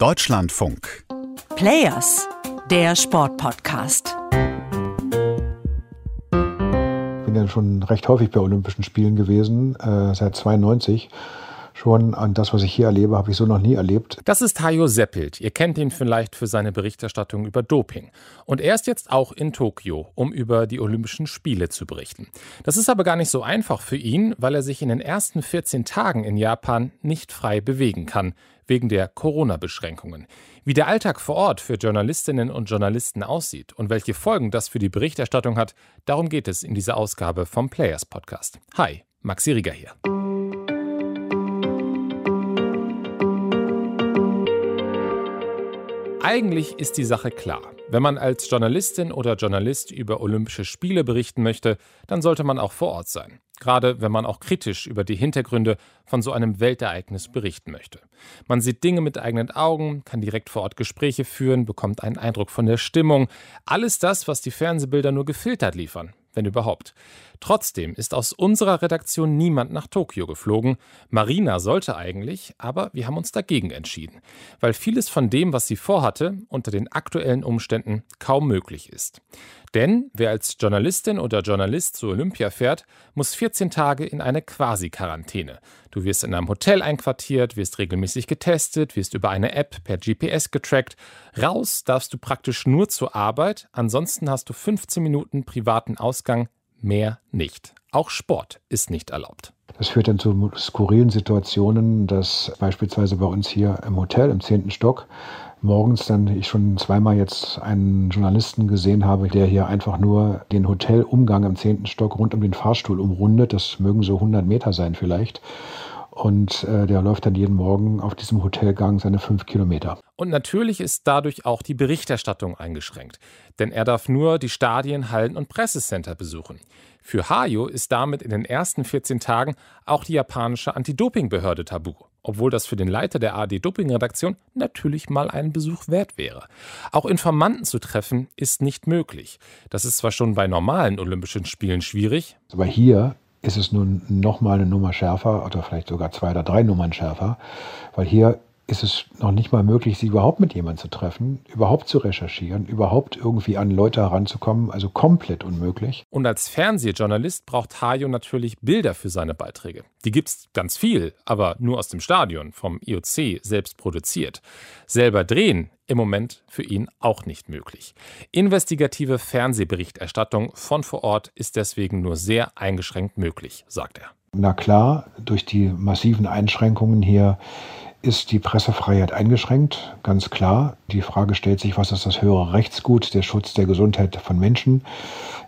Deutschlandfunk. Players, der Sportpodcast. Ich bin ja schon recht häufig bei Olympischen Spielen gewesen, äh, seit 92 schon. Und das, was ich hier erlebe, habe ich so noch nie erlebt. Das ist Hajo Seppelt. Ihr kennt ihn vielleicht für seine Berichterstattung über Doping. Und er ist jetzt auch in Tokio, um über die Olympischen Spiele zu berichten. Das ist aber gar nicht so einfach für ihn, weil er sich in den ersten 14 Tagen in Japan nicht frei bewegen kann, wegen der Corona-Beschränkungen. Wie der Alltag vor Ort für Journalistinnen und Journalisten aussieht und welche Folgen das für die Berichterstattung hat, darum geht es in dieser Ausgabe vom Players Podcast. Hi, Maxi Rieger hier. Eigentlich ist die Sache klar. Wenn man als Journalistin oder Journalist über Olympische Spiele berichten möchte, dann sollte man auch vor Ort sein. Gerade wenn man auch kritisch über die Hintergründe von so einem Weltereignis berichten möchte. Man sieht Dinge mit eigenen Augen, kann direkt vor Ort Gespräche führen, bekommt einen Eindruck von der Stimmung. Alles das, was die Fernsehbilder nur gefiltert liefern wenn überhaupt. Trotzdem ist aus unserer Redaktion niemand nach Tokio geflogen. Marina sollte eigentlich, aber wir haben uns dagegen entschieden, weil vieles von dem, was sie vorhatte, unter den aktuellen Umständen kaum möglich ist. Denn wer als Journalistin oder Journalist zu Olympia fährt, muss 14 Tage in eine Quasi-Quarantäne. Du wirst in einem Hotel einquartiert, wirst regelmäßig getestet, wirst über eine App per GPS getrackt. Raus darfst du praktisch nur zur Arbeit, ansonsten hast du 15 Minuten privaten Ausgang, mehr nicht. Auch Sport ist nicht erlaubt. Das führt dann zu skurrilen Situationen, dass beispielsweise bei uns hier im Hotel im 10. Stock morgens dann ich schon zweimal jetzt einen Journalisten gesehen habe, der hier einfach nur den Hotelumgang im 10. Stock rund um den Fahrstuhl umrundet. Das mögen so 100 Meter sein vielleicht. Und äh, der läuft dann jeden Morgen auf diesem Hotelgang seine fünf Kilometer. Und natürlich ist dadurch auch die Berichterstattung eingeschränkt. Denn er darf nur die Stadien, Hallen und Pressecenter besuchen. Für Hayo ist damit in den ersten 14 Tagen auch die japanische Anti-Doping-Behörde tabu obwohl das für den Leiter der ARD-Doping-Redaktion natürlich mal einen Besuch wert wäre. Auch Informanten zu treffen ist nicht möglich. Das ist zwar schon bei normalen Olympischen Spielen schwierig. Aber hier ist es nun noch mal eine Nummer schärfer oder vielleicht sogar zwei oder drei Nummern schärfer, weil hier ist es noch nicht mal möglich, sie überhaupt mit jemandem zu treffen, überhaupt zu recherchieren, überhaupt irgendwie an Leute heranzukommen, also komplett unmöglich. Und als Fernsehjournalist braucht Hajo natürlich Bilder für seine Beiträge. Die gibt's ganz viel, aber nur aus dem Stadion, vom IOC selbst produziert. Selber drehen im Moment für ihn auch nicht möglich. Investigative Fernsehberichterstattung von vor Ort ist deswegen nur sehr eingeschränkt möglich, sagt er. Na klar, durch die massiven Einschränkungen hier ist die Pressefreiheit eingeschränkt, ganz klar. Die Frage stellt sich, was ist das höhere Rechtsgut, der Schutz der Gesundheit von Menschen?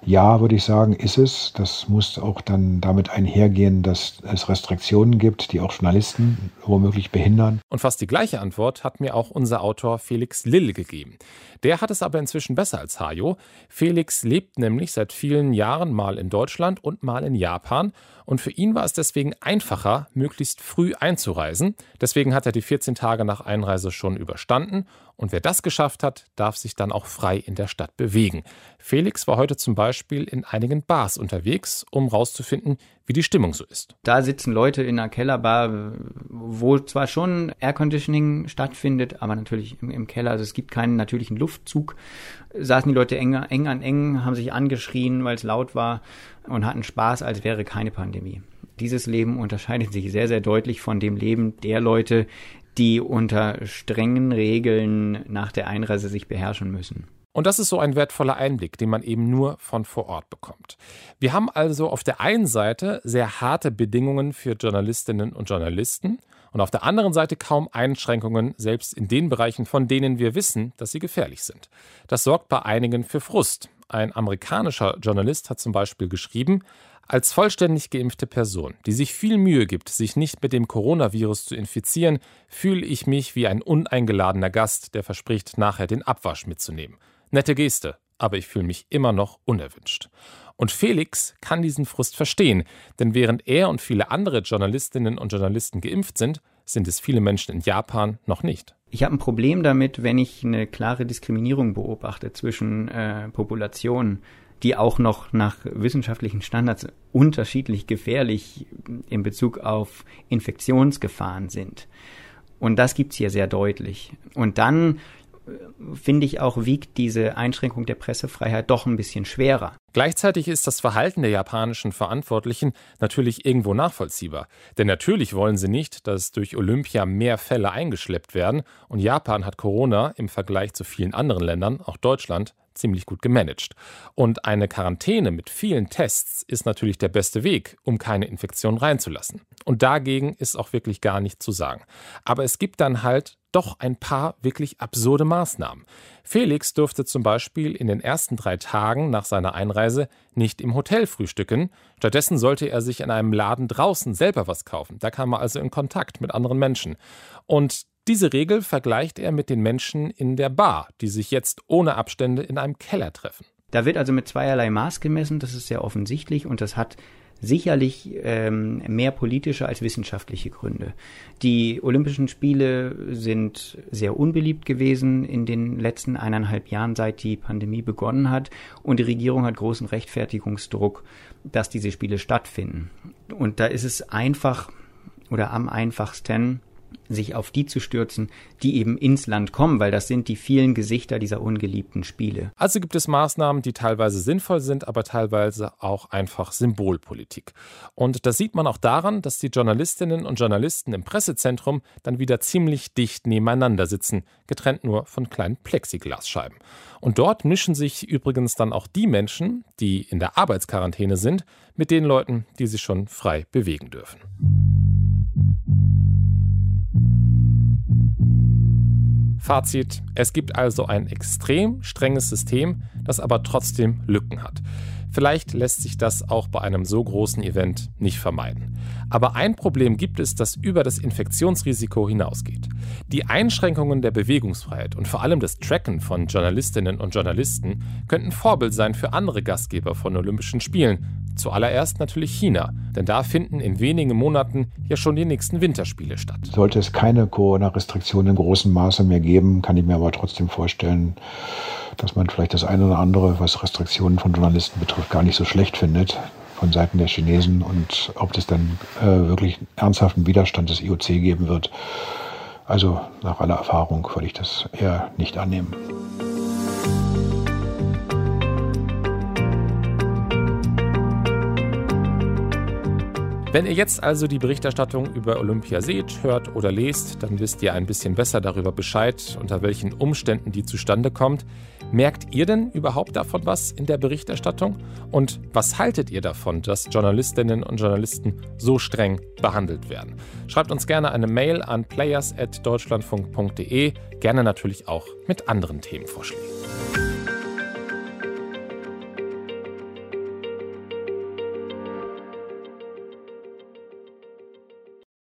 Ja, würde ich sagen, ist es. Das muss auch dann damit einhergehen, dass es Restriktionen gibt, die auch Journalisten womöglich behindern. Und fast die gleiche Antwort hat mir auch unser Autor Felix Lill gegeben. Der hat es aber inzwischen besser als Hajo. Felix lebt nämlich seit vielen Jahren mal in Deutschland und mal in Japan. Und für ihn war es deswegen einfacher, möglichst früh einzureisen. Deswegen hat er die 14 Tage nach Einreise schon überstanden und wer das geschafft hat, darf sich dann auch frei in der Stadt bewegen. Felix war heute zum Beispiel in einigen Bars unterwegs, um rauszufinden, wie die Stimmung so ist. Da sitzen Leute in einer Kellerbar, wo zwar schon Airconditioning stattfindet, aber natürlich im, im Keller, also es gibt keinen natürlichen Luftzug. Saßen die Leute eng, eng an eng, haben sich angeschrien, weil es laut war und hatten Spaß, als wäre keine Pandemie. Dieses Leben unterscheidet sich sehr, sehr deutlich von dem Leben der Leute, die unter strengen Regeln nach der Einreise sich beherrschen müssen. Und das ist so ein wertvoller Einblick, den man eben nur von vor Ort bekommt. Wir haben also auf der einen Seite sehr harte Bedingungen für Journalistinnen und Journalisten und auf der anderen Seite kaum Einschränkungen, selbst in den Bereichen, von denen wir wissen, dass sie gefährlich sind. Das sorgt bei einigen für Frust. Ein amerikanischer Journalist hat zum Beispiel geschrieben, als vollständig geimpfte Person, die sich viel Mühe gibt, sich nicht mit dem Coronavirus zu infizieren, fühle ich mich wie ein uneingeladener Gast, der verspricht, nachher den Abwasch mitzunehmen. Nette Geste, aber ich fühle mich immer noch unerwünscht. Und Felix kann diesen Frust verstehen, denn während er und viele andere Journalistinnen und Journalisten geimpft sind, sind es viele Menschen in Japan noch nicht. Ich habe ein Problem damit, wenn ich eine klare Diskriminierung beobachte zwischen äh, Populationen die auch noch nach wissenschaftlichen Standards unterschiedlich gefährlich in Bezug auf Infektionsgefahren sind. Und das gibt's hier sehr deutlich. Und dann finde ich auch, wiegt diese Einschränkung der Pressefreiheit doch ein bisschen schwerer. Gleichzeitig ist das Verhalten der japanischen Verantwortlichen natürlich irgendwo nachvollziehbar. Denn natürlich wollen sie nicht, dass durch Olympia mehr Fälle eingeschleppt werden. Und Japan hat Corona im Vergleich zu vielen anderen Ländern, auch Deutschland, ziemlich gut gemanagt. Und eine Quarantäne mit vielen Tests ist natürlich der beste Weg, um keine Infektion reinzulassen. Und dagegen ist auch wirklich gar nichts zu sagen. Aber es gibt dann halt doch ein paar wirklich absurde Maßnahmen. Felix durfte zum Beispiel in den ersten drei Tagen nach seiner Einreise nicht im Hotel frühstücken. Stattdessen sollte er sich in einem Laden draußen selber was kaufen. Da kam er also in Kontakt mit anderen Menschen. Und diese Regel vergleicht er mit den Menschen in der Bar, die sich jetzt ohne Abstände in einem Keller treffen. Da wird also mit zweierlei Maß gemessen, das ist sehr offensichtlich und das hat sicherlich ähm, mehr politische als wissenschaftliche Gründe. Die Olympischen Spiele sind sehr unbeliebt gewesen in den letzten eineinhalb Jahren, seit die Pandemie begonnen hat. Und die Regierung hat großen Rechtfertigungsdruck, dass diese Spiele stattfinden. Und da ist es einfach oder am einfachsten, sich auf die zu stürzen, die eben ins Land kommen, weil das sind die vielen Gesichter dieser ungeliebten Spiele. Also gibt es Maßnahmen, die teilweise sinnvoll sind, aber teilweise auch einfach Symbolpolitik. Und das sieht man auch daran, dass die Journalistinnen und Journalisten im Pressezentrum dann wieder ziemlich dicht nebeneinander sitzen, getrennt nur von kleinen Plexiglasscheiben. Und dort mischen sich übrigens dann auch die Menschen, die in der Arbeitsquarantäne sind, mit den Leuten, die sich schon frei bewegen dürfen. Fazit, es gibt also ein extrem strenges System, das aber trotzdem Lücken hat. Vielleicht lässt sich das auch bei einem so großen Event nicht vermeiden. Aber ein Problem gibt es, das über das Infektionsrisiko hinausgeht. Die Einschränkungen der Bewegungsfreiheit und vor allem das Tracken von Journalistinnen und Journalisten könnten Vorbild sein für andere Gastgeber von Olympischen Spielen, Zuallererst natürlich China, denn da finden in wenigen Monaten ja schon die nächsten Winterspiele statt. Sollte es keine Corona-Restriktionen in großem Maße mehr geben, kann ich mir aber trotzdem vorstellen, dass man vielleicht das eine oder andere, was Restriktionen von Journalisten betrifft, gar nicht so schlecht findet von Seiten der Chinesen und ob es dann äh, wirklich ernsthaften Widerstand des IOC geben wird. Also nach aller Erfahrung würde ich das eher nicht annehmen. Wenn ihr jetzt also die Berichterstattung über Olympia seht, hört oder lest, dann wisst ihr ein bisschen besser darüber Bescheid, unter welchen Umständen die zustande kommt. Merkt ihr denn überhaupt davon was in der Berichterstattung? Und was haltet ihr davon, dass Journalistinnen und Journalisten so streng behandelt werden? Schreibt uns gerne eine Mail an players.deutschlandfunk.de, gerne natürlich auch mit anderen Themenvorschlägen.